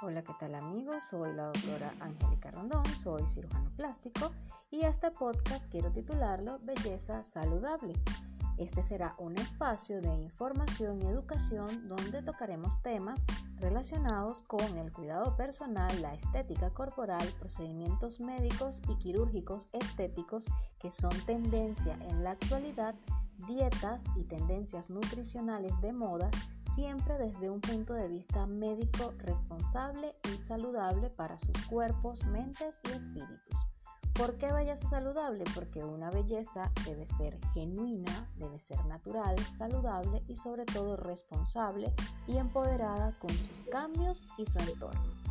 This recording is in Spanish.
Hola, ¿qué tal amigos? Soy la doctora Angélica Rondón, soy cirujano plástico y este podcast quiero titularlo Belleza Saludable. Este será un espacio de información y educación donde tocaremos temas relacionados con el cuidado personal, la estética corporal, procedimientos médicos y quirúrgicos estéticos que son tendencia en la actualidad, dietas y tendencias nutricionales de moda, siempre desde un punto de vista médico responsable y saludable para sus cuerpos, mentes y espíritus. ¿Por qué belleza saludable? Porque una belleza debe ser genuina, debe ser natural, saludable y sobre todo responsable y empoderada con sus cambios y su entorno.